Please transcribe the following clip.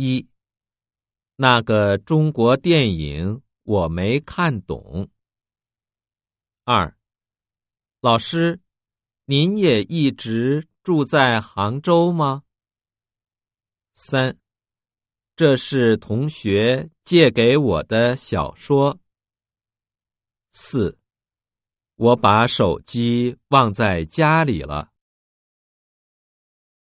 一。那个中国电影我没看懂。二。老师您也一直住在杭州吗？三。这是同学借给我的小说。四。我把手机忘在家里了